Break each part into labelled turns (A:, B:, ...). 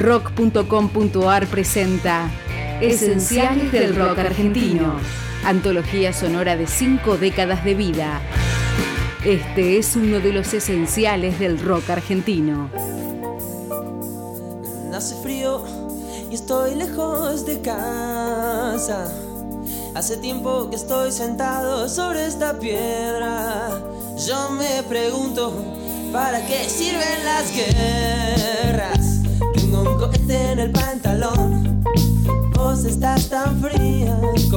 A: Rock.com.ar presenta Esenciales del Rock Argentino, antología sonora de cinco décadas de vida. Este es uno de los esenciales del rock argentino.
B: Hace frío y estoy lejos de casa. Hace tiempo que estoy sentado sobre esta piedra. Yo me pregunto, ¿para qué sirven las guerras?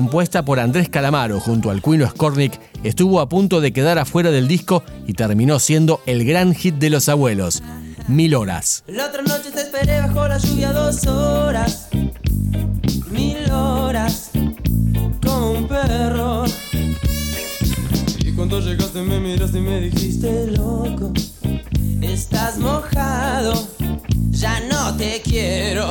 C: Compuesta por Andrés Calamaro junto al Cuino Skornik, estuvo a punto de quedar afuera del disco y terminó siendo el gran hit de los abuelos, Mil Horas.
B: La otra noche te esperé bajo la lluvia dos horas, mil horas, como un perro. Y cuando llegaste me miraste y me dijiste, loco, estás mojado, ya no te quiero.